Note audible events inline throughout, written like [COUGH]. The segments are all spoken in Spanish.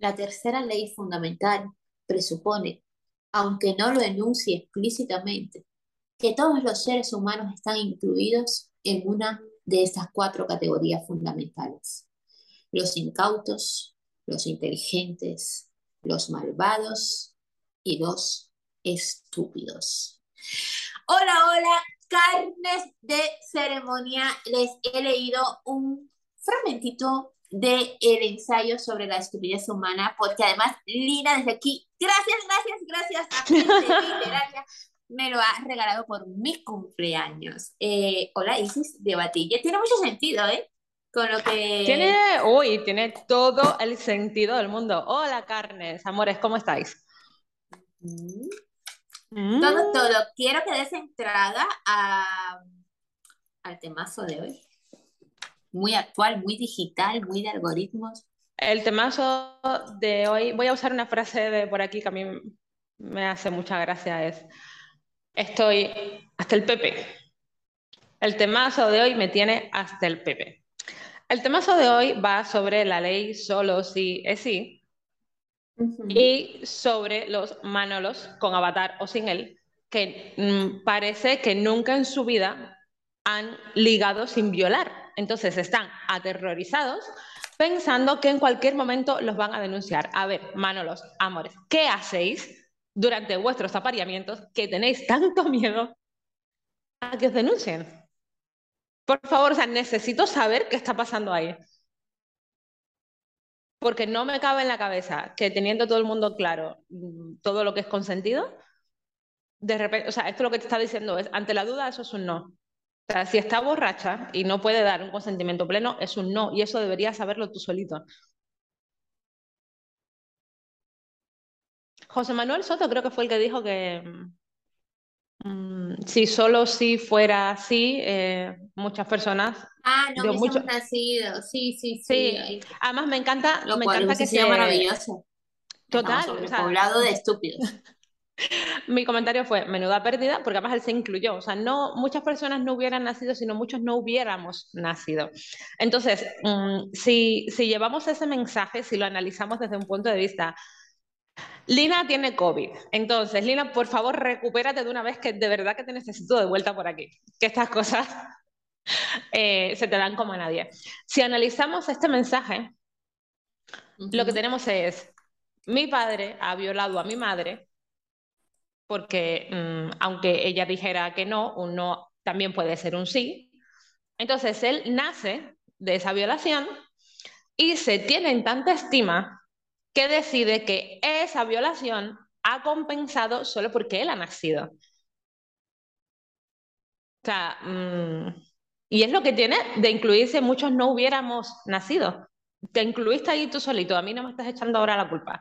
La tercera ley fundamental presupone, aunque no lo enuncie explícitamente, que todos los seres humanos están incluidos en una de estas cuatro categorías fundamentales. Los incautos, los inteligentes, los malvados y los estúpidos. Hola, hola, carnes de ceremonia. Les he leído un fragmentito del el ensayo sobre la estupidez humana, porque además Lina desde aquí, gracias, gracias, gracias a [LAUGHS] literaria, me lo ha regalado por mi cumpleaños. Eh, hola Isis de Batilla, tiene mucho sentido, ¿eh? Con lo que... Tiene, uy, tiene todo el sentido del mundo. Hola carnes, amores, ¿cómo estáis? Mm. Todo, todo. Quiero que des entrada a, al temazo de hoy muy actual, muy digital, muy de algoritmos. El temazo de hoy, voy a usar una frase de por aquí que a mí me hace mucha gracia, es, estoy hasta el Pepe. El temazo de hoy me tiene hasta el Pepe. El temazo de hoy va sobre la ley solo si es sí y sobre los Manolos con avatar o sin él, que mm, parece que nunca en su vida han ligado sin violar. Entonces están aterrorizados pensando que en cualquier momento los van a denunciar. A ver, Manolos, amores, ¿qué hacéis durante vuestros apareamientos que tenéis tanto miedo a que os denuncien? Por favor, necesito saber qué está pasando ahí. Porque no me cabe en la cabeza que teniendo todo el mundo claro mm, todo lo que es consentido, de repente, o sea, esto lo que te está diciendo es, ante la duda, eso es un no. O sea, si está borracha y no puede dar un consentimiento pleno, es un no, y eso deberías saberlo tú solito. José Manuel Soto creo que fue el que dijo que mm, si solo si fuera así, eh, muchas personas... Ah, no mucho... nacido, sí, sí, sí. sí. Además me encanta, me encanta que sea maravilloso. Total. poblado de estúpidos. [LAUGHS] [LAUGHS] Mi comentario fue menuda pérdida, porque además él se incluyó. O sea, no, muchas personas no hubieran nacido, sino muchos no hubiéramos nacido. Entonces, mm, si, si llevamos ese mensaje, si lo analizamos desde un punto de vista Lina tiene COVID. Entonces, Lina, por favor, recupérate de una vez que de verdad que te necesito de vuelta por aquí. Que estas cosas [LAUGHS] eh, se te dan como a nadie. Si analizamos este mensaje, lo que tenemos es, mi padre ha violado a mi madre porque mm, aunque ella dijera que no, un no también puede ser un sí. Entonces él nace de esa violación y se tiene en tanta estima que decide que esa violación ha compensado solo porque él ha nacido. O sea, mm, y es lo que tiene de incluirse, muchos no hubiéramos nacido. Te incluiste ahí tú solito, a mí no me estás echando ahora la culpa.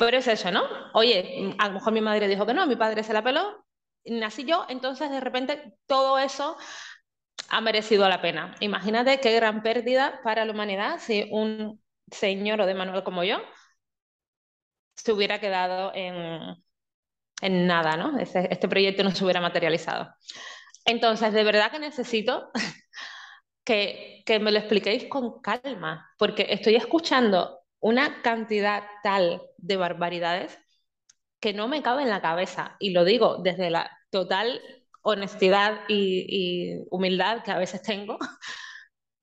Pero es eso, ¿no? Oye, a lo mejor mi madre dijo que no, mi padre se la peló, nací yo, entonces de repente todo eso ha merecido la pena. Imagínate qué gran pérdida para la humanidad si un señor o de Manuel como yo se hubiera quedado en, nada, ¿no? Este, este proyecto no se hubiera materializado. Entonces, de verdad que necesito [LAUGHS] que, que me lo expliquéis con calma, porque estoy escuchando una cantidad tal de barbaridades que no me cabe en la cabeza. Y lo digo desde la total honestidad y, humildad que a veces tengo. [LAUGHS]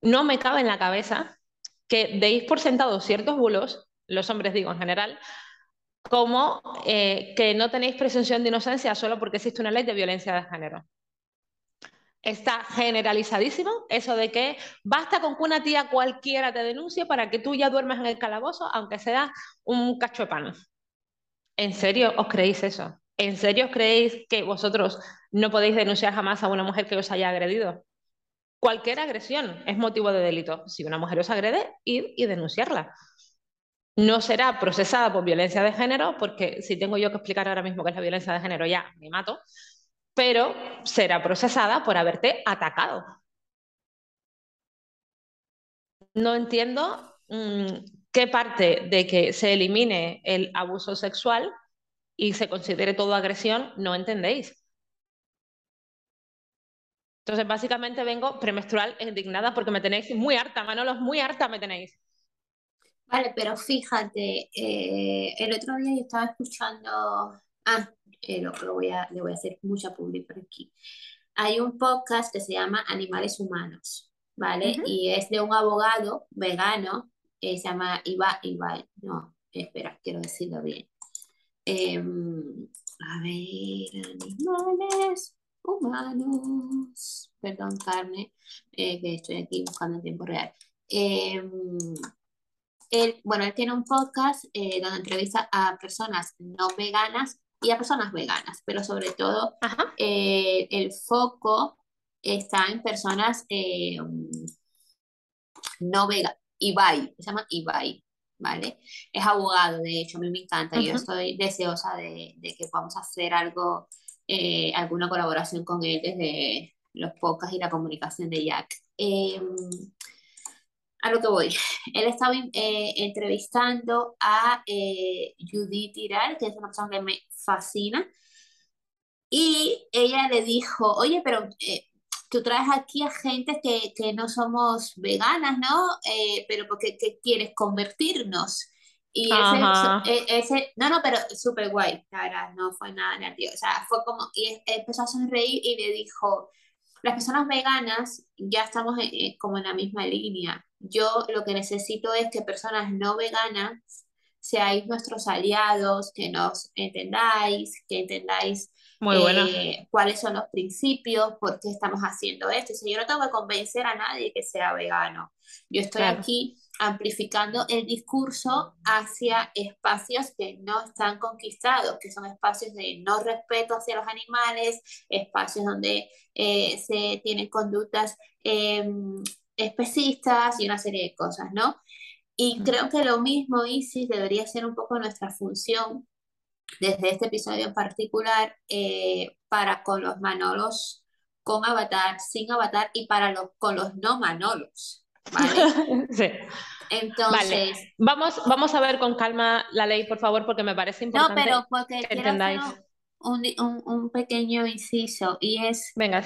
No me cabe en la cabeza que deis por sentado ciertos bulos, los hombres digo en general, como eh, que no tenéis presunción de inocencia solo porque existe una ley de violencia de género. Está generalizadísimo eso de que basta con que una tía cualquiera te denuncie para que tú ya duermas en el calabozo, aunque sea un cacho de pan. ¿En serio os creéis eso? ¿En serio os creéis que vosotros no podéis denunciar jamás a una mujer que os haya agredido? Cualquier agresión es motivo de delito. Si una mujer os agrede, id y denunciarla. No será procesada por violencia de género, porque si tengo yo que explicar ahora mismo qué es la violencia de género, ya me mato pero será procesada por haberte atacado. No entiendo mm, qué parte de que se elimine el abuso sexual y se considere todo agresión no entendéis. Entonces, básicamente vengo premenstrual indignada porque me tenéis muy harta, Manolos, muy harta me tenéis. Vale, pero fíjate, eh, el otro día yo estaba escuchando, ah, eh, lo, lo voy a, le voy a hacer mucha publicidad aquí. Hay un podcast que se llama Animales Humanos, ¿vale? Ujú. Y es de un abogado vegano, eh, se llama Iba, Iba, no, espera, quiero decirlo bien. Em, a ver, animales humanos, perdón, carne, eh, que estoy aquí buscando en tiempo real. Em, él, bueno, él tiene un podcast eh, donde entrevista a personas no veganas y a personas veganas, pero sobre todo eh, el foco está en personas eh, no veganas. Ibai, se llama Ibai, ¿vale? Es abogado, de hecho, a mí me encanta yo estoy deseosa de, de que podamos hacer algo, eh, alguna colaboración con él desde los podcasts y la comunicación de Jack. A lo que voy. [LAUGHS] Él estaba eh, entrevistando a eh, Judith Tiral, que es una persona que me fascina, y ella le dijo, oye, pero eh, tú traes aquí a gente que, que no somos veganas, ¿no? Eh, pero ¿por qué, quieres convertirnos? Y ese, e- ese, no, no, pero súper guay, la verdad, no fue nada negativo. O sea, fue como, y empezó a sonreír y le dijo, las personas veganas ya estamos eh, eh, como en la misma línea. Yo lo que necesito es que personas no veganas seáis nuestros aliados, que nos entendáis, que entendáis muy eh, cuáles son los principios, por qué estamos haciendo esto. Si yo no tengo que convencer a nadie que sea vegano. Yo estoy claro. aquí amplificando el discurso hacia espacios que no están conquistados, que son espacios de no respeto hacia los animales, espacios donde eh, se tienen conductas eh, especistas y una serie de cosas, ¿no? Y creo que lo mismo, Isis, debería ser un poco nuestra función desde este episodio en particular eh, para con los Manolos con avatar, sin avatar y para los con los no Manolos, ¿vale? [LAUGHS] Sí. Vale, Entonces, vamos, vamos a ver con calma la ley, por favor, porque me parece no, importante pero porque que entendáis. un, un, un pequeño inciso y es Venga,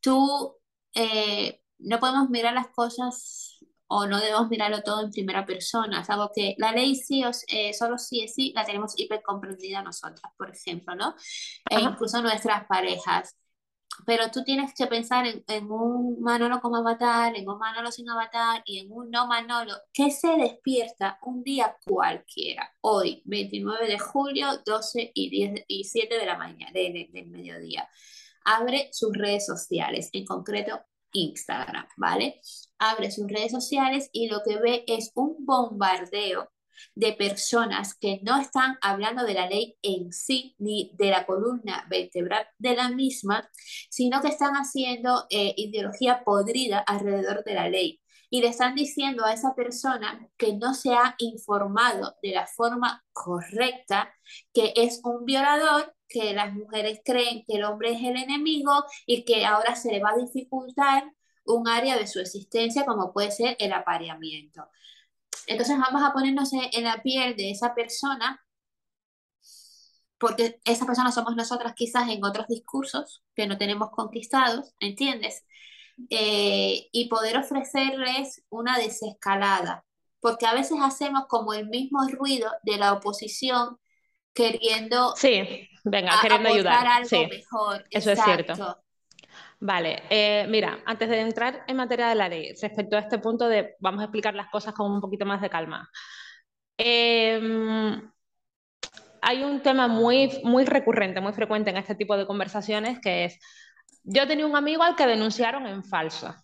tú, eh, no podemos mirar las cosas o no debemos mirarlo todo en primera persona. Es algo que la ley sí o eh, solo sí es sí, la tenemos hiper comprendida nosotras, por ejemplo, ¿no? E incluso nuestras parejas. Pero tú tienes que pensar en, en un Manolo como avatar, en un Manolo sin avatar y en un no Manolo. Que se despierta un día cualquiera, hoy, 29 de julio, 12 y, 10 y 7 de la mañana, de, de, del mediodía. Abre sus redes sociales, en concreto Instagram, ¿vale? Abre sus redes sociales y lo que ve es un bombardeo de personas que no están hablando de la ley en sí ni de la columna vertebral de la misma, sino que están haciendo eh, ideología podrida alrededor de la ley. Y le están diciendo a esa persona que no se ha informado de la forma correcta, que es un violador que las mujeres creen que el hombre es el enemigo y que ahora se le va a dificultar un área de su existencia como puede ser el apareamiento. Entonces vamos a ponernos en la piel de esa persona, porque esa persona somos nosotras quizás en otros discursos que no tenemos conquistados, ¿entiendes? Eh, y poder ofrecerles una desescalada, porque a veces hacemos como el mismo ruido de la oposición queriendo Sí, venga, a- queriendo ayudar. algo Sí, mejor, eso es cierto. Vale, eh, mira, antes de entrar en materia de la ley, respecto a este punto de vamos a explicar las cosas con un poquito más de calma. Eh, hay un tema muy, muy recurrente, muy frecuente en este tipo de conversaciones que es, yo tenía un amigo al que denunciaron en falso.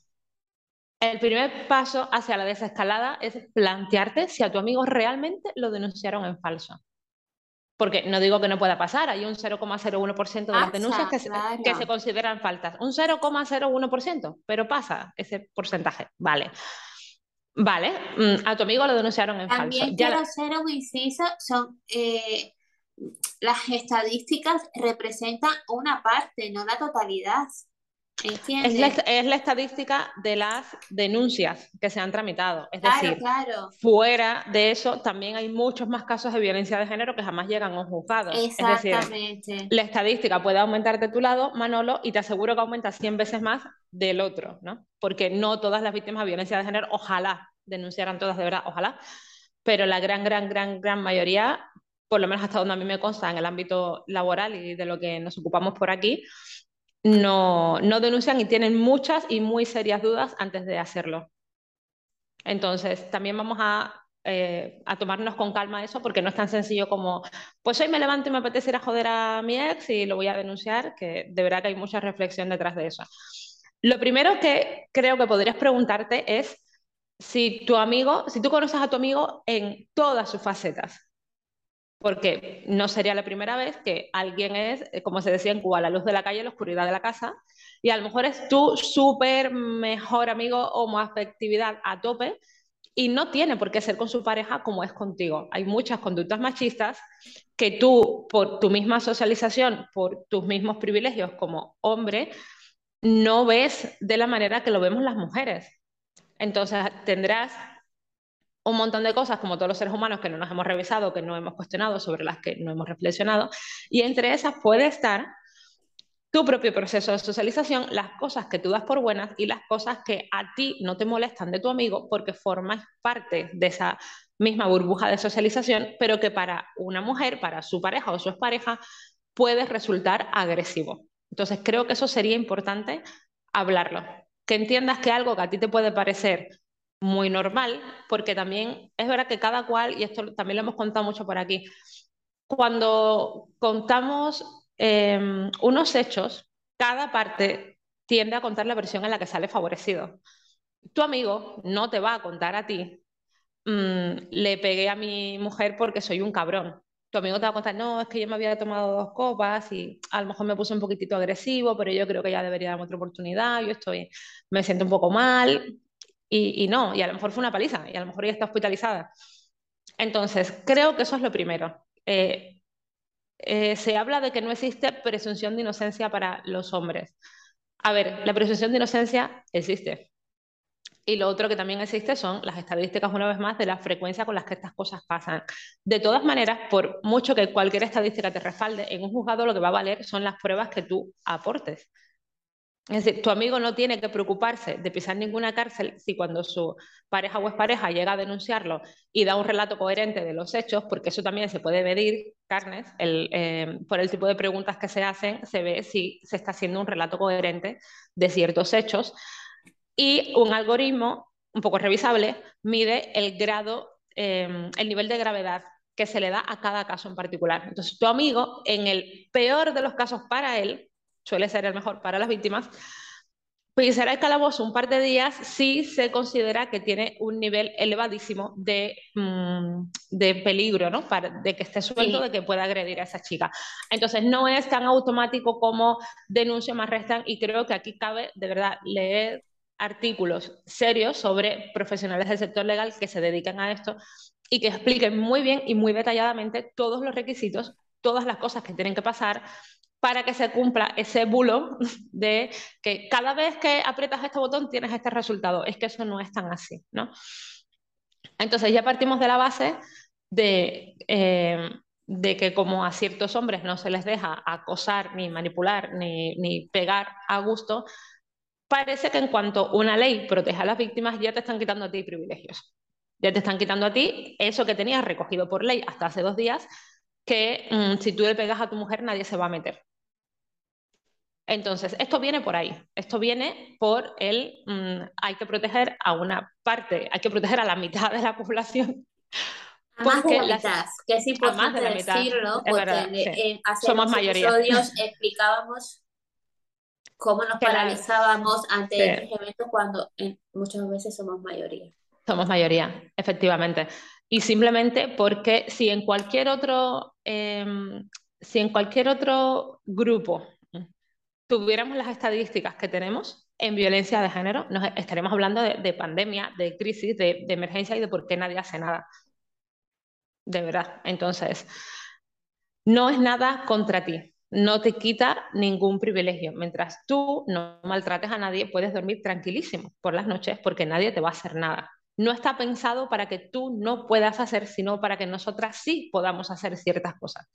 El primer paso hacia la desescalada es plantearte si a tu amigo realmente lo denunciaron en falso. Porque no digo que no pueda pasar, hay un 0,01% de las denuncias que se, Pasa, que se claro. consideran faltas. Un 0,01%, pero pasa ese porcentaje. Vale. Vale, mm, a tu amigo lo denunciaron en falso. También quiero la- inciso, son eh, las estadísticas representan una parte, no la totalidad. Es, la, ¿Entiendes? es la estadística de las denuncias que se han tramitado. Es Claro, decir, claro. fuera de eso, también hay muchos más casos de violencia de género que jamás llegan a un juzgado. Es decir, Exactamente. la estadística puede aumentar de tu lado, Manolo, y te aseguro que aumenta 100 veces más del otro, ¿no? Porque no todas las víctimas de violencia de género, ojalá denunciaran todas de verdad, ojalá, pero la gran, gran, gran, gran mayoría, por lo menos hasta donde a mí me consta en el ámbito laboral y de lo que nos ocupamos por aquí, no, no denuncian y tienen muchas y muy serias dudas antes de hacerlo. Entonces, también vamos a, eh, a, tomarnos con calma eso, porque no es tan sencillo como, pues hoy me levanto y me apetece ir a joder a mi ex y lo voy a denunciar, que de verdad que hay mucha reflexión detrás de eso. Lo primero que creo que podrías preguntarte es si tu amigo, si tú conoces a tu amigo en todas sus facetas, porque no sería la primera vez que alguien es, eh, como se decía en Cuba, la luz de la calle, la oscuridad de la casa, y a lo mejor es tu súper mejor amigo homoafectividad a tope, y no tiene por qué ser con su pareja como es contigo. Hay muchas conductas machistas que tú, por tu misma socialización, por tus mismos privilegios como hombre, no ves de la manera que lo vemos las mujeres. Entonces tendrás un montón de cosas, como todos los seres humanos, que no nos hemos revisado, que no hemos cuestionado, sobre las que no hemos reflexionado, y entre esas puede estar tu propio proceso de socialización, las cosas que tú das por buenas y las cosas que a ti no te molestan de tu amigo porque formas parte de esa misma burbuja de socialización, pero que para una mujer, para su pareja o su pareja, puede resultar agresivo. Entonces creo que eso sería importante hablarlo, que entiendas que algo que a ti te puede parecer muy normal, porque también es verdad que cada cual, y esto también lo hemos contado mucho por aquí, cuando contamos em, unos hechos, cada parte tiende a contar la versión en la que sale favorecido. Tu amigo no te va a contar a ti, mm, le pegué a mi mujer porque soy un cabrón. Tu amigo te va a contar, no, es que yo me había tomado dos copas y a lo mejor me puse un poquitito agresivo, pero yo creo que ya debería darme otra oportunidad, yo estoy, me siento un poco mal, y, no, y a lo mejor fue una paliza, y a lo mejor ella está hospitalizada. Entonces, creo que eso es lo primero. Eh, eh, se habla de que no existe presunción de inocencia para los hombres. A ver, la presunción de inocencia existe. Y lo otro que también existe son las estadísticas, una vez más, de la frecuencia con las que estas cosas pasan. De todas maneras, por mucho que cualquier estadística te respalde, en un juzgado lo que va a valer son las pruebas que tú aportes. Es decir, tu amigo no tiene que preocuparse de pisar ninguna cárcel si cuando su pareja o pareja llega a denunciarlo y da un relato coherente de los hechos, porque eso también se puede medir, Carnes, eh, por el tipo de preguntas que se hacen, se ve si se está haciendo un relato coherente de ciertos hechos. Y un algoritmo, un poco revisable, mide el grado, eh, el nivel de gravedad que se le da a cada caso en particular. Entonces, tu amigo, en el peor de los casos para él, suele ser el mejor para las víctimas, pues será el calabozo un par de días si se considera que tiene un nivel elevadísimo de, mm, de peligro, ¿no? Para, de que esté suelto, de que pueda agredir a esa chica. Entonces, no es tan automático como denuncio más restan y creo que aquí cabe, de verdad, leer artículos serios sobre profesionales del sector legal que se dedican a esto y que expliquen muy bien y muy detalladamente todos los requisitos, todas las cosas que tienen que pasar, para que se cumpla ese bulo [LAUGHS] de que cada vez que aprietas este botón tienes este resultado. Es que eso no es tan así, ¿no? Entonces ya partimos de la base de, eh, que como a ciertos hombres no se les deja acosar, ni manipular, ni, pegar a gusto, parece que en cuanto una ley protege a las víctimas ya te están quitando a ti privilegios. Ya te están quitando a ti eso que tenías recogido por ley hasta hace dos días, que mm, si tú le pegas a tu mujer nadie se va a meter. Entonces, esto viene por ahí, esto viene por el, mm, hay que proteger a una parte, hay que proteger a la mitad de la población. A más de la mitad, que es importante decirlo, porque hace somos mayoría. episodios [LAUGHS] explicábamos cómo nos paralizábamos ante estos eventos cuando muchas veces somos mayoría. Somos mayoría, efectivamente. Y simplemente porque si en cualquier otro, em, si en cualquier otro grupo tuviéramos las estadísticas que tenemos en violencia de género, nos estaremos hablando de, pandemia, de crisis, de, de, emergencia y de por qué nadie hace nada. De verdad. Entonces, no es nada contra ti. No te quita ningún privilegio. Mientras tú no maltrates a nadie, puedes dormir tranquilísimo por las noches porque nadie te va a hacer nada. No está pensado para que tú no puedas hacer, sino para que nosotras sí podamos hacer ciertas cosas.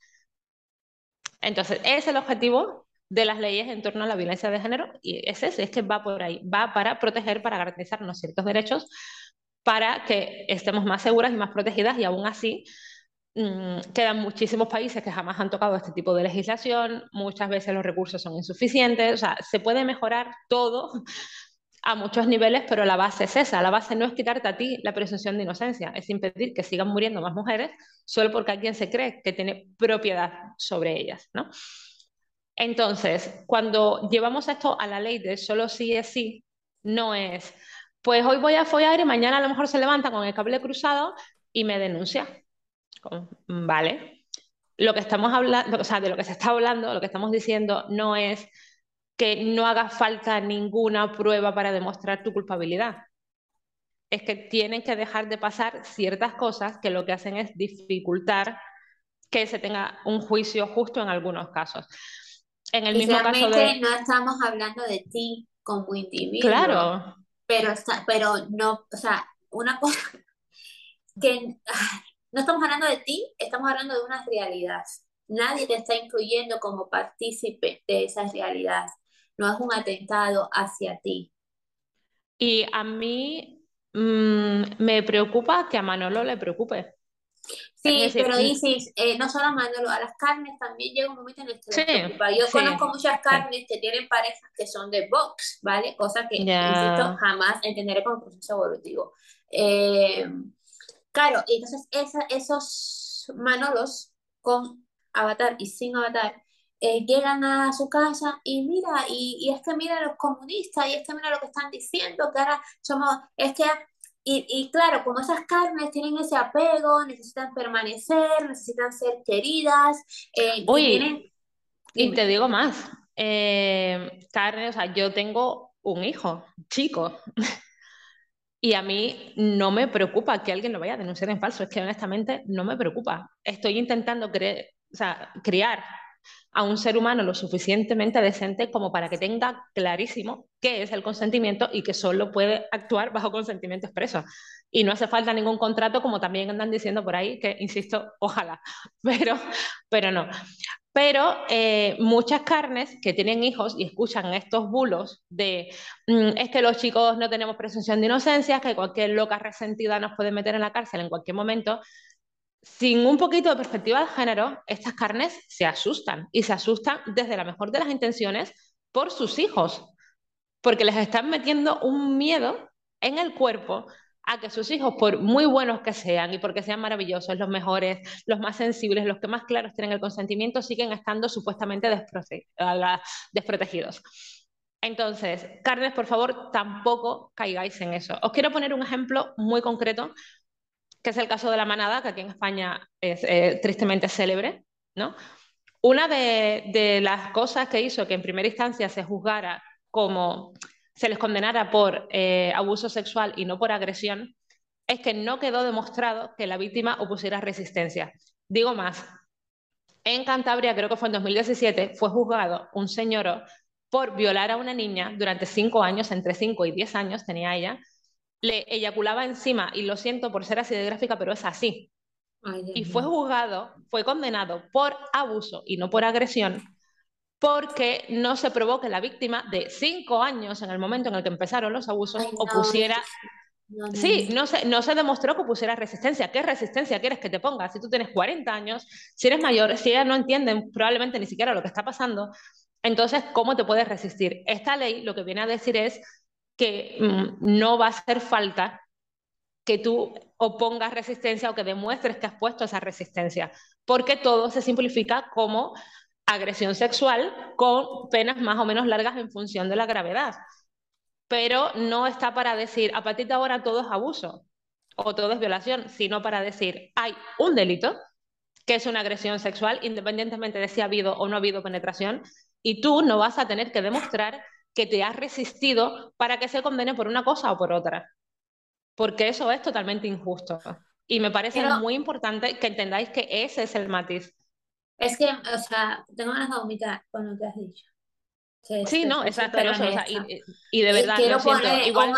Entonces, ese es el objetivo de las leyes en torno a la violencia de género y es ese, es que va por ahí, va para proteger, para garantizarnos ciertos derechos para que estemos más seguras y más protegidas y aún así mm, quedan muchísimos países que jamás han tocado este tipo de legislación, muchas veces los recursos son insuficientes, o sea, se puede mejorar todo [LAUGHS] a muchos niveles, pero la base es esa, la base no es quitarte a ti la presunción de inocencia, es impedir que sigan muriendo más mujeres solo porque alguien se cree que tiene propiedad sobre ellas, ¿no? Entonces, cuando llevamos esto a la ley de solo sí es sí, no es, pues hoy voy a follar y mañana a lo mejor se levanta con el cable cruzado y me denuncia. Vale. Lo que estamos hablando, o sea, de lo que se está hablando, lo que estamos diciendo no es que no haga falta ninguna prueba para demostrar tu culpabilidad. Es que tienen que dejar de pasar ciertas cosas que lo que hacen es dificultar que se tenga un juicio justo en algunos casos. En el mismo caso de... no estamos hablando de ti como individuo. Claro. Pero, pero no, o sea, una cosa [LAUGHS] que no estamos hablando de ti, estamos hablando de una realidad. Nadie te está incluyendo como partícipe de esa realidad. No es un atentado hacia ti. Y a mí mm, me preocupa que a Manolo le preocupe. Sí, pero dices, eh, no solo a Manolo, a las carnes también llega un momento en el que sí, Yo conozco muchas carnes que tienen parejas que son de box, ¿vale? Cosa que, insisto, jamás entenderé como proceso evolutivo. Eh, claro, entonces esos Manolos con avatar y sin avatar eh, llegan a su casa y mira, y, y, es que mira los comunistas, y es que mira lo que están diciendo, que ahora somos, es que y, y, claro, como esas carnes tienen ese apego, necesitan permanecer, necesitan ser queridas. Eh, Uy, y, te digo más, eh, carne, o sea, yo tengo un hijo chico [LAUGHS] y a mí no me preocupa que alguien lo vaya a denunciar en falso, es que honestamente no me preocupa. Estoy intentando o sea, criar a un ser humano lo suficientemente decente como para que tenga clarísimo qué es el consentimiento y que solo puede actuar bajo consentimiento expreso. Y no hace falta ningún contrato, como también andan diciendo por ahí, que insisto, ojalá, [LAUGHS] pero, pero no. Pero eh, muchas carnes que tienen hijos y escuchan estos bulos de mm, es que los chicos no tenemos presunción de inocencia, que cualquier loca resentida nos puede meter en la cárcel en cualquier momento, sin un poquito de perspectiva de género, estas carnes se asustan y se asustan desde la mejor de las intenciones por sus hijos, porque les están metiendo un miedo en el cuerpo a que sus hijos, por muy buenos que sean y porque sean maravillosos, los mejores, los más sensibles, los que más claros tienen el consentimiento, siguen estando supuestamente desprotegidos. Entonces, carnes, por favor, tampoco caigáis en eso. Os quiero poner un ejemplo muy concreto que es el caso de la manada, que aquí en España es eh, tristemente célebre, ¿no? Una de, las cosas que hizo que en primera instancia se juzgara como se les condenara por eh, abuso sexual y no por agresión, es que no quedó demostrado que la víctima opusiera resistencia. Digo más, en Cantabria, creo que fue en 2017, fue juzgado un señor por violar a una niña durante cinco años, entre cinco y diez años tenía ella, le eyaculaba encima, y lo siento por ser así de gráfica, pero es así. y fue juzgado, fue condenado por abuso y no por agresión, porque no se probó que la víctima de cinco años, en el momento en el que empezaron los abusos, opusiera... sí, no se, no se demostró que opusiera resistencia. ¿Qué resistencia quieres que te ponga? Si tú tienes 40 años, si eres mayor, si ellas no entienden probablemente ni siquiera lo que está pasando, entonces, ¿cómo te puedes resistir? Esta ley lo que viene a decir es que mm, no va a hacer falta que tú opongas resistencia o que demuestres que has puesto esa resistencia, porque todo se simplifica como agresión sexual con penas más o menos largas en función de la gravedad. Pero no está para decir, a partir de ahora todo es abuso o todo es violación, sino para decir, hay un delito que es una agresión sexual, independientemente de si ha habido o no ha habido penetración, y tú no vas a tener que demostrar que te has resistido para que se condene por una cosa o por otra. Porque eso es totalmente injusto. Y me parece muy importante que entendáis que ese es el matiz. Es que, o sea, tengo ganas de vomitar con lo que has dicho. sí, no, es asqueroso. y, de verdad, quiero poner igual...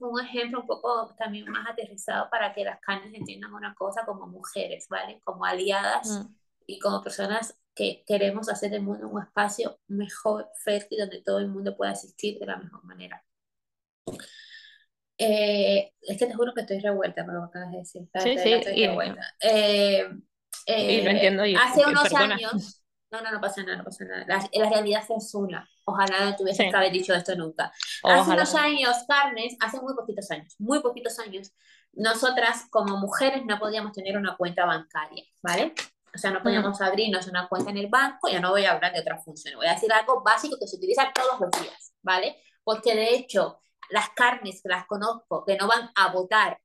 un, ejemplo un poco también más aterrizado para que las carnes entiendan una cosa como mujeres, ¿vale? Como aliadas mm. y como personas que queremos hacer del mundo un espacio mejor, fértil, donde todo el mundo pueda asistir de la mejor manera. Eh, es que te juro que estoy revuelta con lo que acabas de decir. Sí, sí, estoy y- revuelta. Eh, Y lo eh, entiendo, y- hace unos perdona. años, no, no, no pasa nada, no pasa nada. La, la realidad es una. Ojalá no tuvieses Sí. que haber dicho esto nunca. Hace Ojalá. unos años, Carnes, hace muy poquitos años, muy poquitos años, nosotras como mujeres no podíamos tener una cuenta bancaria, ¿vale? O sea, no podíamos abrirnos una cuenta en el banco, ya no voy a hablar de otras funciones, voy a decir algo básico que se utiliza todos los días, ¿vale? Porque de hecho, las carnes que las conozco, que no van a votar,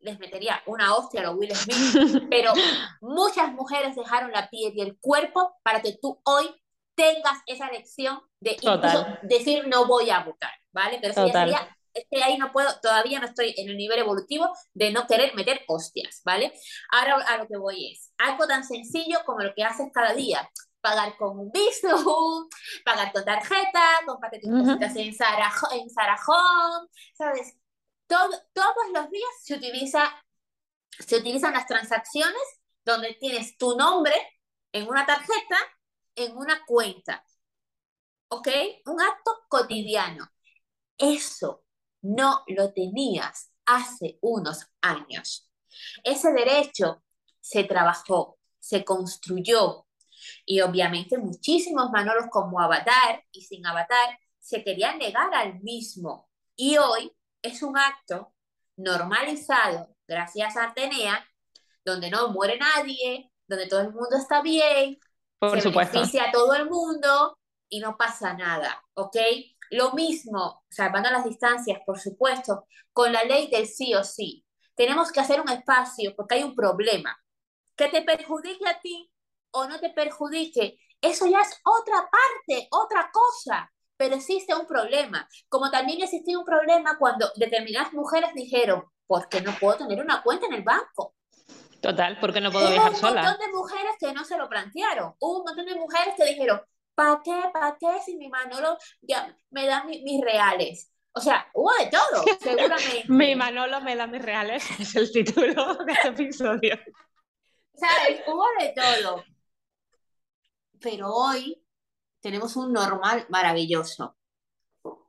les metería una hostia a los Will Smith, [LAUGHS] pero muchas mujeres dejaron la piel y el cuerpo para que tú hoy tengas esa elección de incluso decir no voy a votar, ¿vale? Pero eso ya sería, es que ahí no puedo, todavía no estoy en el nivel evolutivo de no querer meter hostias, ¿vale? Ahora a lo que voy es, algo tan sencillo como lo que haces cada día, pagar con un Bizum, pagar con tarjeta, comprarte tus Ujú. cositas en en Zara Home, ¿sabes? Todo, todos los días se utiliza, se utilizan las transacciones donde tienes tu nombre en una tarjeta, en una cuenta. ¿Ok? Un acto cotidiano. Eso no lo tenías hace unos años. Ese derecho se trabajó, se construyó y obviamente muchísimos Manolos como Avatar y sin Avatar se querían negar al mismo. Y hoy es un acto normalizado gracias a Atenea, donde no muere nadie, donde todo el mundo está bien, Por se supuesto. beneficia a todo el mundo y no pasa nada, ¿ok? Lo mismo, salvando las distancias, por supuesto, con la ley del sí o sí. Tenemos que hacer un espacio porque hay un problema. Que te perjudique a ti o no te perjudique, eso ya es otra parte, otra cosa. Pero existe un problema. Como también existía un problema cuando determinadas mujeres dijeron, ¿por qué no puedo tener una cuenta en el banco? Total, porque no puedo Hubo viajar un sola. montón de mujeres que no se lo plantearon. Hubo un montón de mujeres que dijeron, ¿para qué? ¿Para qué si mi Manolo ya me da mi- mis reales? O sea, hubo de todo, seguramente. [LAUGHS] Mi Manolo me da mis reales, [LAUGHS] es el título de este episodio. ¿Sabes? Hubo de todo. Pero hoy tenemos un normal maravilloso.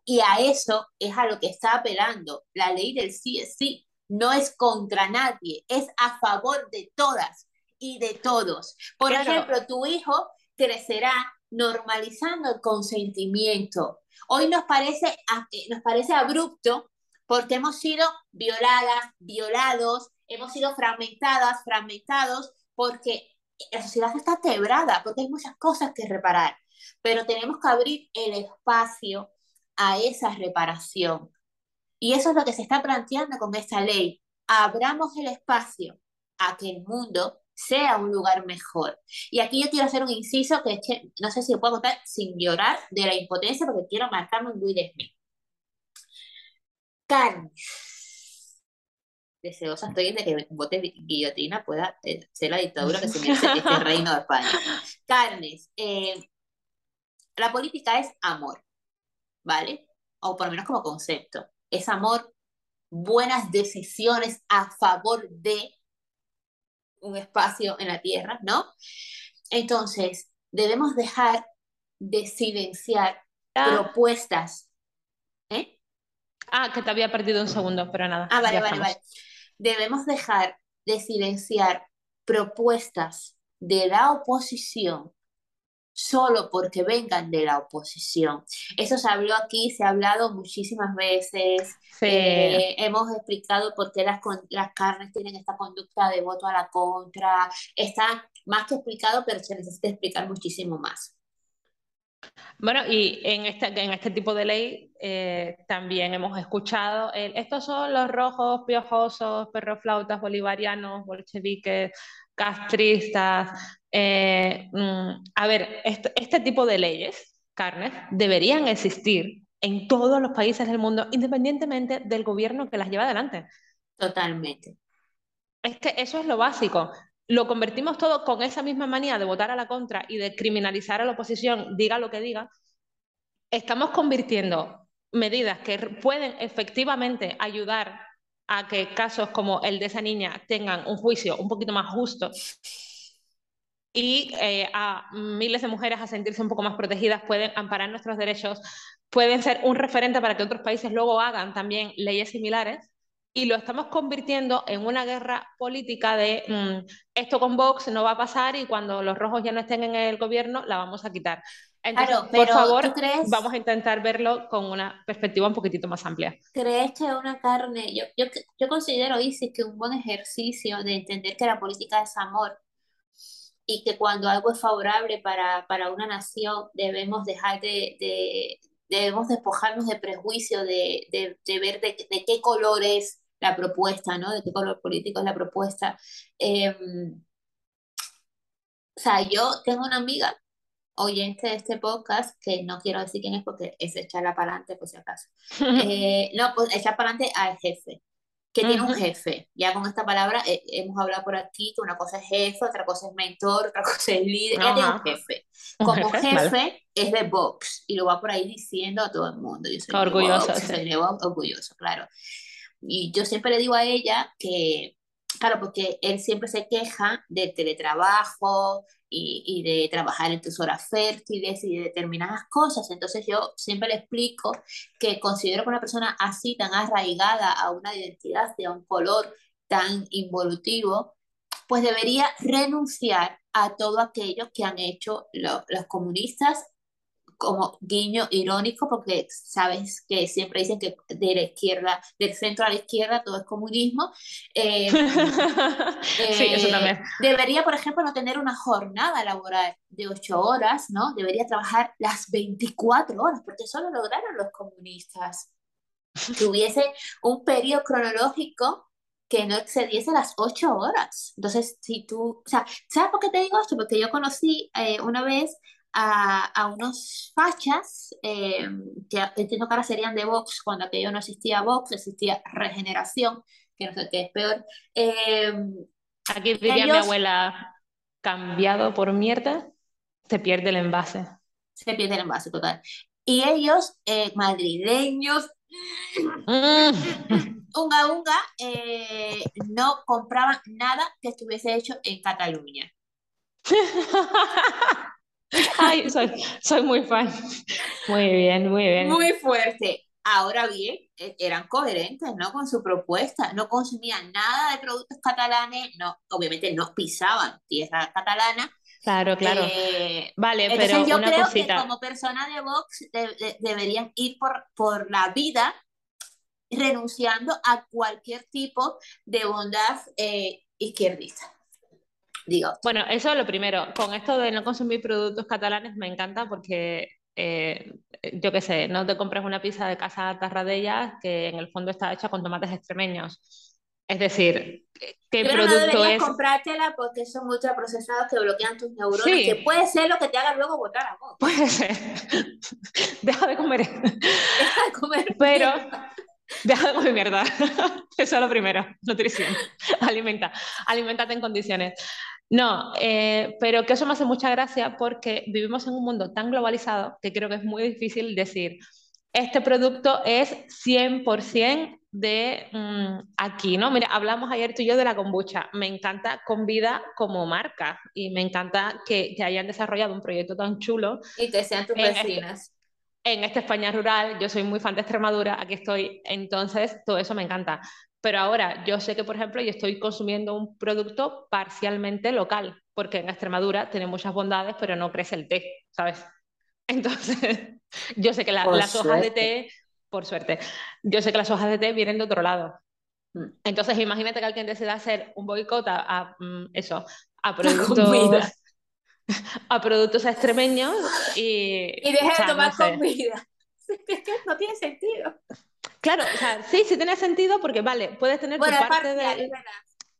Y a eso es a lo que está apelando. La ley del sí es sí. No es contra nadie, es a favor de todas y de todos. Por ejemplo, tu hijo crecerá normalizando el consentimiento. Hoy nos parece, eh, nos parece abrupto porque hemos sido violadas, violados, hemos sido fragmentadas, fragmentados, porque la sociedad está quebrada, porque hay muchas cosas que reparar, pero tenemos que abrir el espacio a esa reparación. Y eso es lo que se está planteando con esta ley. Abramos el espacio a que el mundo sea un lugar mejor. Y aquí yo quiero hacer un inciso que, che, no sé si puedo contar sin llorar de la impotencia porque quiero marcarme un Will Smith. Carne. Deseosa estoy de que bote guillotina pueda eh, ser la dictadura que se merece este [LAUGHS] reino de España. Carnes. eh, la política es amor, ¿vale? O por lo menos como concepto. Es amor, buenas decisiones a favor de un espacio en la tierra, ¿no? Entonces, debemos dejar de silenciar Ah, propuestas. ¿eh? ah, que te había perdido un segundo, pero nada. Ah, vale, vale, vale. Debemos dejar de silenciar propuestas de la oposición solo porque vengan de la oposición. Eso se habló aquí, se ha hablado muchísimas veces. Sí. Eh, hemos explicado por qué las, las carnes tienen esta conducta de voto a la contra. Está más que explicado, pero se necesita explicar muchísimo más. Bueno, y en este, en este tipo de ley eh, también hemos escuchado el, estos son los rojos, piojosos, perroflautas, bolivarianos, bolcheviques, castristas. eh, mm, a ver, este, este tipo de leyes, carnes, deberían existir en todos los países del mundo, independientemente del gobierno que las lleva adelante. Totalmente. Es que eso es lo básico. Lo convertimos todo con esa misma manía de votar a la contra y de criminalizar a la oposición, diga lo que diga. Estamos convirtiendo medidas que pueden efectivamente ayudar a que casos como el de esa niña tengan un juicio un poquito más justo y eh, a miles de mujeres a sentirse un poco más protegidas, pueden amparar nuestros derechos, pueden ser un referente para que otros países luego hagan también leyes similares. Y lo estamos convirtiendo en una guerra política de mm, esto con Vox no va a pasar y cuando los rojos ya no estén en el gobierno la vamos a quitar. Entonces, por favor, vamos a intentar verlo con una perspectiva un poquitito más amplia. ¿Crees que una carne, yo, yo, yo considero, Isis, que un buen ejercicio de entender que la política es amor y que cuando algo es favorable para, para una nación debemos dejar de, de debemos despojarnos de prejuicio, de, de, de ver de, de, qué color es la propuesta, ¿no? De qué color político es la propuesta. Eh, o sea, yo tengo una amiga oyente de este podcast, que no quiero decir quién es porque es echarla para adelante, por si acaso. [LAUGHS] Eh, no, pues echar para adelante al jefe que tiene un jefe. Ya con esta palabra eh, hemos hablado por aquí que una cosa es jefe, otra cosa es mentor, otra [LAUGHS] cosa es líder. Ella tiene un jefe. Como [LAUGHS] jefe, es de Vox y lo va por ahí diciendo a todo el mundo. Yo soy orgulloso. soy de Vox, orgulloso, claro. Y yo siempre le digo a ella que, claro, porque él siempre se queja del teletrabajo, y, de trabajar en tus horas fértiles y de determinadas cosas. Entonces yo siempre le explico que considero que una persona así, tan arraigada a una identidad, a un color tan involutivo, pues debería renunciar a todo aquello que han hecho los comunistas como guiño irónico, porque sabes que siempre dicen que de la izquierda, del centro a la izquierda, todo es comunismo. Eh, [LAUGHS] sí, eso también. Eh, debería, por ejemplo, no tener una jornada laboral de ocho horas, ¿no? Debería trabajar las 24 horas, porque eso lo lograron los comunistas. Que hubiese un periodo cronológico que no excediese las ocho horas. Entonces, si tú, o sea, ¿sabes por qué te digo esto? Porque yo conocí eh, una vez a, a unos fachas, eh, que entiendo que ahora serían de Vox, cuando aquello no existía Vox, existía Regeneración, que no sé qué es peor. Eh, Aquí diría mi abuela, cambiado por mierda, se pierde el envase. Se pierde el envase, total. Y ellos, eh, madrileños, mm. [LAUGHS] unga unga, no compraban nada que estuviese hecho en Cataluña. [LAUGHS] [LAUGHS] Ay, soy, soy muy fan. Muy bien, muy bien. Muy fuerte. Ahora bien, e, eran coherentes, ¿no? Con su propuesta. No consumían nada de productos catalanes, no, obviamente no pisaban tierra catalana. Claro, claro. Eh, vale, pero yo una creo cosita. que como persona de Vox deberían ir por, por la vida renunciando a cualquier tipo de bondad eh, izquierdista. Bueno, eso es lo primero. Con esto de no consumir productos catalanes me encanta porque, eh, yo qué sé, no te compras una pizza de casa Tarradellas que en el fondo está hecha con tomates extremeños. Es decir, ¿qué Pero producto no es? comprártela porque son ultraprocesados que bloquean tus neuronas, que puede ser lo que te haga luego votar a vos. Puede ser. [LAUGHS] Deja de comer. Deja de comer. Pero [LAUGHS] [LAUGHS] Deja de comer mierda. [LAUGHS] Eso es lo primero. Nutrición. [LAUGHS] Alimenta. Alimentate en condiciones. No, eh, pero que eso me hace mucha gracia porque vivimos en un mundo tan globalizado que creo que es muy difícil decir, este producto es 100% de mm, aquí, ¿no? Mira, hablamos ayer tú y yo de la kombucha. Me encanta Convida como marca y me encanta que, que hayan desarrollado un proyecto tan chulo. Y que sean tus este vecinas en esta España rural, yo soy muy fan de Extremadura, aquí estoy, entonces todo eso me encanta. Pero ahora yo sé que, por ejemplo, yo estoy consumiendo un producto parcialmente local, porque en Extremadura tiene muchas bondades, pero no crece el té, ¿sabes? [LAUGHS] Entonces, yo sé que las hojas de té, por suerte, yo sé que las hojas de té vienen de otro lado. Mm. Entonces, imagínate que alguien decida hacer un boicot a, mm, eso, a [LAUGHS] productos a productos extremeños y... Y deje de tomar comida. [LAUGHS] Es que no tiene sentido. Claro, o sea, sí, sí tiene sentido porque, vale, puedes tener tu parte de...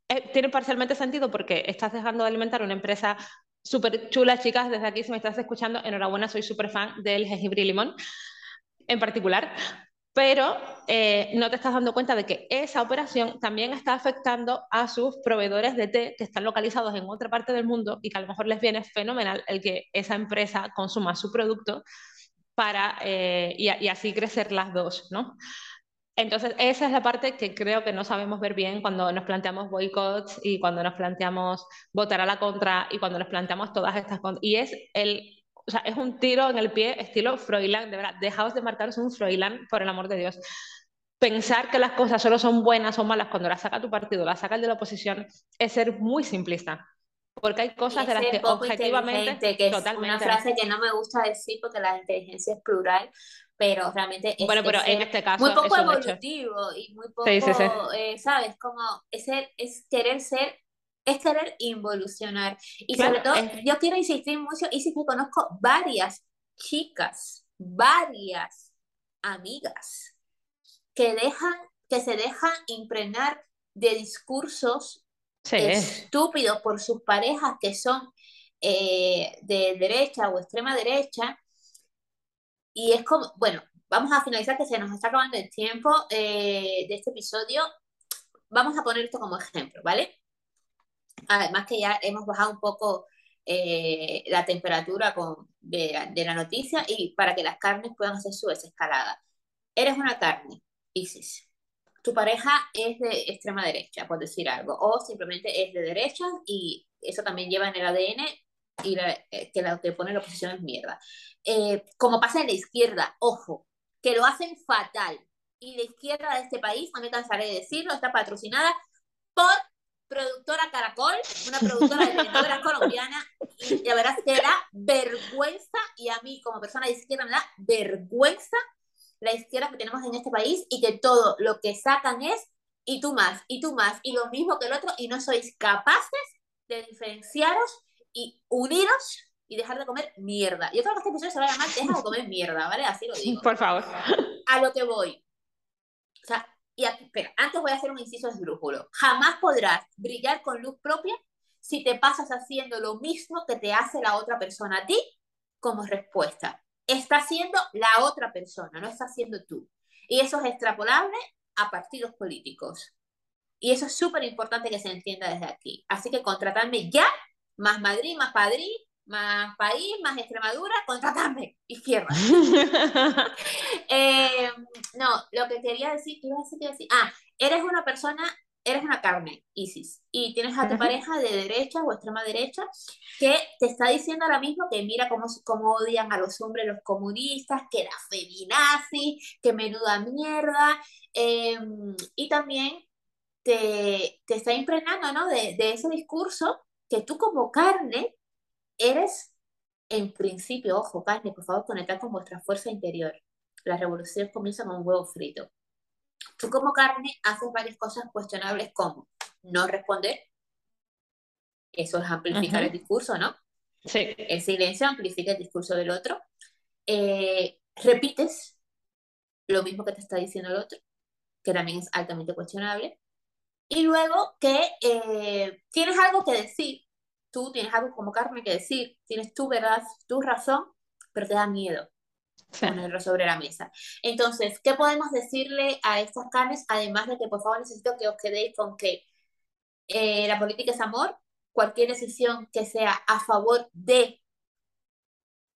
Eh, tiene parcialmente sentido porque estás dejando de alimentar una empresa súper chula, chicas, desde aquí si me estás escuchando, enhorabuena, soy súper fan del jengibre y limón en particular, pero eh, no te estás dando cuenta de que esa operación también está afectando a sus proveedores de té que están localizados en otra parte del mundo y que a lo mejor les viene fenomenal el que esa empresa consuma su producto para, eh, y, así crecer las dos, ¿no? Entonces, esa es la parte que creo que no sabemos ver bien cuando nos planteamos boicots y cuando nos planteamos votar a la contra y cuando nos planteamos todas estas. Y es el, o sea, es un tiro en el pie estilo Froilán, de verdad, dejaos de marcaros un Froilán, por el amor de Dios. Pensar que las cosas solo son buenas o malas cuando las saca tu partido, las saca el de la oposición, es ser muy simplista. Porque hay cosas de las que objetivamente... Que es una frase que no me gusta decir porque la inteligencia es plural, pero realmente es, bueno, pero en este caso, muy poco evolutivo y muy poco, eh, ¿sabes? Como es, es querer ser, es querer involucionar. Y sobre todo, yo quiero insistir mucho, y si que conozco varias chicas, varias amigas que dejan, que se dejan impregnar de discursos estúpidos por sus parejas que son eh, de derecha o extrema derecha y es como, bueno, vamos a finalizar que se nos está acabando el tiempo eh, de este episodio. Vamos a poner esto como ejemplo, ¿vale? Además que ya hemos bajado un poco eh, la temperatura con, de, de, la noticia y para que las carnes puedan hacer su desescalada. Eres una carne, Isis. Tu pareja es de extrema derecha, por decir algo, o simplemente es de derecha y eso también lleva en el ADN y eh, que lo que pone la oposición es mierda. Eh, como pasa en la izquierda, ojo, que lo hacen fatal. Y la izquierda de este país, no me cansaré de decirlo, está patrocinada por productora Caracol, una productora de vendedoras [LAUGHS] colombiana, y la verdad es que da vergüenza, y a mí como persona de izquierda me da vergüenza la izquierda que tenemos en este país y que todo lo que sacan es y tú más, y tú más, y lo mismo que el otro, y no sois capaces de diferenciaros y uniros y dejar de comer mierda. Yo creo que este episodio se va a llamar Deja de comer mierda, ¿vale? Así lo digo. Por favor. A lo que voy. O sea, y espera, antes voy a hacer un inciso esdrújulo. Jamás podrás brillar con luz propia si te pasas haciendo lo mismo que te hace la otra persona a ti como respuesta. Está haciendo la otra persona, no está haciendo tú. Y eso es extrapolable a partidos políticos. Y eso es súper importante que se entienda desde aquí. Así que contratadme ya más Madrid, más Padrid, más país, más Extremadura, contratame, izquierda. [LAUGHS] [LAUGHS] eh, no, lo que quería decir, ¿qué iba a decir? ¿Qué decir? Ah, eres una persona, eres una carne, Isis, y tienes a tu pareja de derecha o extrema derecha que te está diciendo ahora mismo que mira cómo, cómo odian a los hombres los comunistas, que la feminazi, que menuda mierda, em, y también te, te, está impregnando ¿no? de, de ese discurso que tú como carne eres, en principio, ojo, carne, por favor, conectar con vuestra fuerza interior. La revolución comienza con un huevo frito. Tú como carne haces varias cosas cuestionables como no responder, eso es amplificar el discurso, ¿no? Sí. El silencio amplifica el discurso del otro. Eh, repites lo mismo que te está diciendo el otro, que también es altamente cuestionable. Y luego que eh, tienes algo que decir, tú tienes algo como carne que decir, tienes tu verdad, tu razón, pero te da miedo ponerlo sobre la mesa. Entonces, ¿qué podemos decirle a estas carnes? Además de que, por favor, necesito que os quedéis con que eh, la política es amor, cualquier decisión que sea a favor de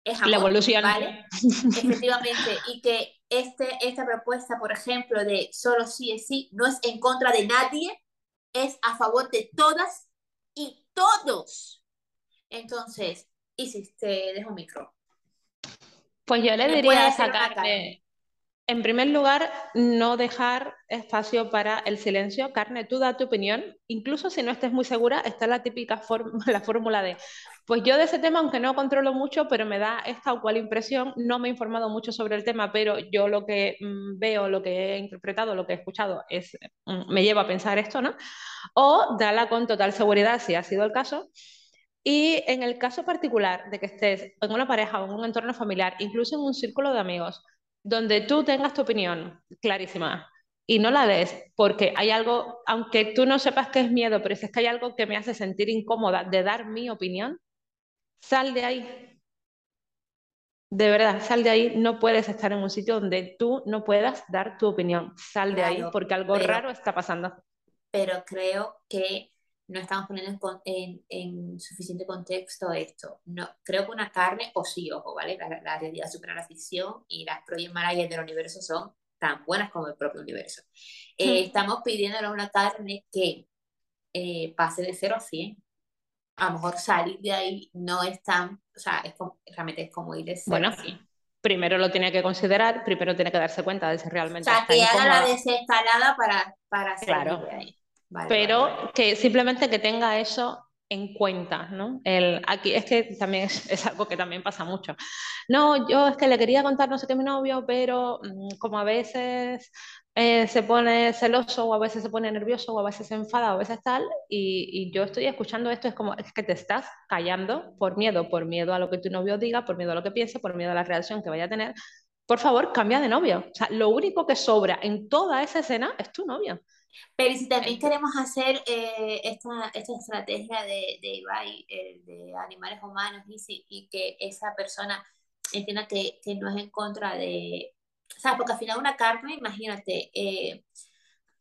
es amor, la evolución. ¿vale? Efectivamente, y que este, esta propuesta, por ejemplo, de solo sí es sí, no es en contra de nadie, es a favor de todas y todos. Entonces, y si te dejo un micro. Pues yo le diría sacarle, en primer lugar, no dejar espacio para el silencio. Carne, tú da tu opinión. Incluso si no estés muy segura, está la típica [LAUGHS] la fórmula de, pues yo de ese tema, aunque no controlo mucho, pero me da esta o cual impresión, no me he informado mucho sobre el tema, pero yo lo que mm, veo, lo que he interpretado, lo que he escuchado, es, mm, me lleva a pensar esto, ¿no? O dala con total seguridad, si ha sido el caso. Y en el caso particular de que estés en una pareja o en un entorno familiar, incluso en un círculo de amigos, donde tú tengas tu opinión clarísima y no la des porque hay algo, aunque tú no sepas qué es miedo, pero si es que hay algo que me hace sentir incómoda de dar mi opinión, sal de ahí. De verdad, sal de ahí. No puedes estar en un sitio donde tú no puedas dar tu opinión. Sal de ahí porque algo raro está pasando. Pero creo que no estamos poniendo en, suficiente contexto esto. No, creo que una carne, o sí, ojo, ¿vale? La, realidad supera la ficción y las Project Managers del universo son tan buenas como el propio universo. Eh, estamos pidiéndole una carne que eh, pase de 0 a 100. A lo mejor salir de ahí no es tan, o sea, es como, realmente es como ir de 0 bueno, a 100. Primero lo tiene que considerar, primero tiene que darse cuenta de si realmente o sea, está que haga la desescalada para, para salir Claro. de ahí. Vale, pero vale, vale. que simplemente que tenga eso en cuenta, ¿no? El, aquí es que también es, es algo que también pasa mucho. No, yo es que le quería contar no sé qué a mi novio, pero mm, como a veces eh, se pone celoso o a veces se pone nervioso o a veces se enfada o a veces tal, y, y yo estoy escuchando esto, es como, es que te estás callando por miedo, por miedo a lo que tu novio diga, por miedo a lo que piense, por miedo a la reacción que vaya a tener. Por favor, cambia de novio. O sea, lo único que sobra en toda esa escena es tu novio. Pero si también queremos hacer eh, esta, esta estrategia de, de Ibai, eh, de animales humanos, y, si- y que esa persona entienda que, que no es en contra de... O sea, porque al final una carne, imagínate, eh,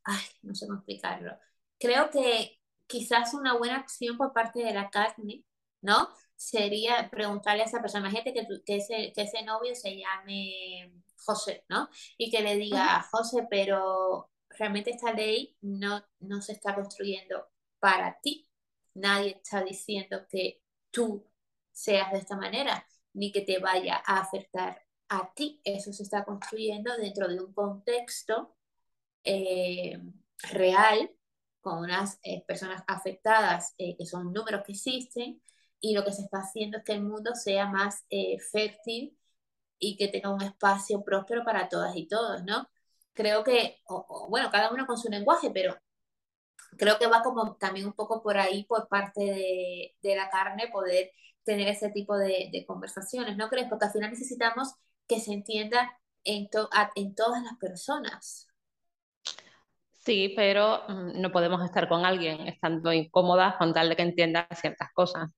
ay, no sé cómo explicarlo. Creo que quizás una buena acción por parte de la carne, ¿no? Sería preguntarle a esa persona, imagínate que, tu- que, ese, que ese novio se llame José, ¿no? Y que le diga, José, pero realmente esta ley no, no se está construyendo para ti. Nadie está diciendo que tú seas de esta manera, ni que te vaya a afectar a ti. Eso se está construyendo dentro de un contexto eh, real con unas eh, personas afectadas, eh, que son números que existen, y lo que se está haciendo es que el mundo sea más eh, fértil y que tenga un espacio próspero para todas y todos, ¿no? Creo que, o, o, bueno, cada uno con su lenguaje, pero creo que va como también un poco por ahí, por parte de, de la carne, poder tener ese tipo de, de, conversaciones, ¿no crees? Porque al final necesitamos que se entienda en, to a, en todas las personas. Sí, pero mm, no podemos estar con alguien estando incómodas con tal de que entienda ciertas cosas.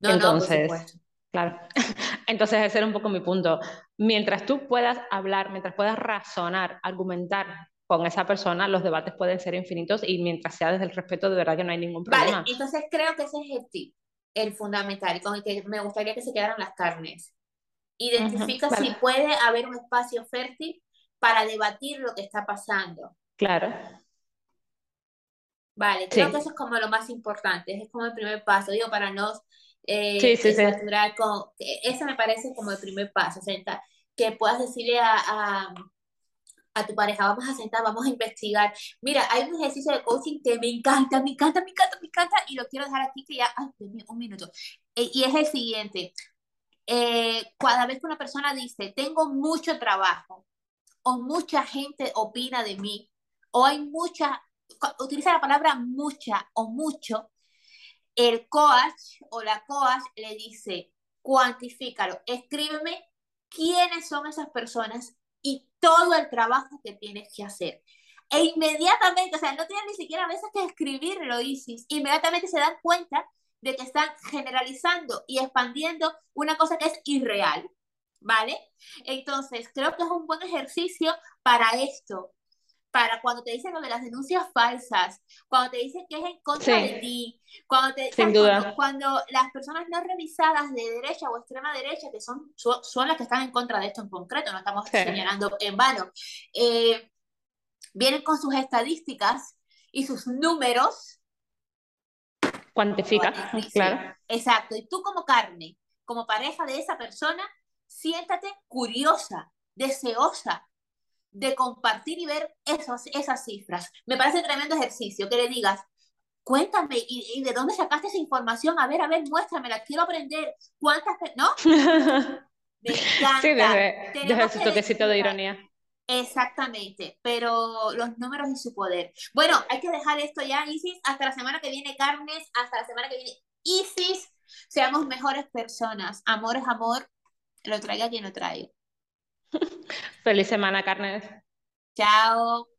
No, no, por Entonces, supuesto. claro. [LAUGHS] Entonces, ese era un poco mi punto. Mientras tú puedas hablar, mientras puedas razonar, argumentar con esa persona, los debates pueden ser infinitos y mientras sea desde el respeto, de verdad que no hay ningún Vale, problema. entonces creo que ese es el tip, el fundamental, con el que me gustaría que se quedaran las carnes. Identifica si vale. puede haber un espacio fértil para debatir lo que está pasando. Claro, Vale, creo que eso es como lo más importante, es como el primer paso, digo, para no eh, sí, sí. saturar con... Ese me parece como el primer paso, sentar, que puedas decirle a, a, a tu pareja, vamos a sentar, vamos a investigar. Mira, hay un ejercicio de coaching que me encanta, me encanta, me encanta, me encanta, y lo quiero dejar aquí que ya, ay, un minuto. Eh, y es el siguiente, eh, cada vez que una persona dice, tengo mucho trabajo, o mucha gente opina de mí, o hay mucha, utiliza la palabra mucha o mucho, el coach o la coach le dice, cuantifícalo, escríbeme quiénes son esas personas y todo el trabajo que tienes que hacer. E inmediatamente, o sea, no tienes ni siquiera a veces que escribirlo, Isis, inmediatamente se dan cuenta de que están generalizando y expandiendo una cosa que es irreal, ¿vale? Entonces, creo que es un buen ejercicio para esto, para cuando te dicen lo de las denuncias falsas, cuando te dicen que es en contra de ti, cuando, te, sin duda. cuando las personas no revisadas de derecha o extrema derecha, que son, son, son las que están en contra de esto en concreto, no estamos Sí. señalando en vano, eh, vienen con sus estadísticas y sus números. Cuantifica, claro. exacto. Y tú como carne, como pareja de esa persona, siéntate curiosa, deseosa de compartir y ver esos, esas cifras. Me parece tremendo ejercicio que le digas, cuéntame, ¿y, ¿y, de dónde sacaste esa información? A ver, a ver, muéstramela, quiero aprender. ¿Cuántas? ¿No? [LAUGHS] Me encanta. Sí, desde, desde ese toquecito de ironía. Exactamente, pero los números y su poder. Bueno, hay que dejar esto ya, Isis. Hasta la semana que viene, Carnes. Hasta la semana que viene, Isis. Seamos mejores personas. Amor es amor. Lo traiga quien lo traiga. [LAUGHS] Feliz semana, Carnes. Chao.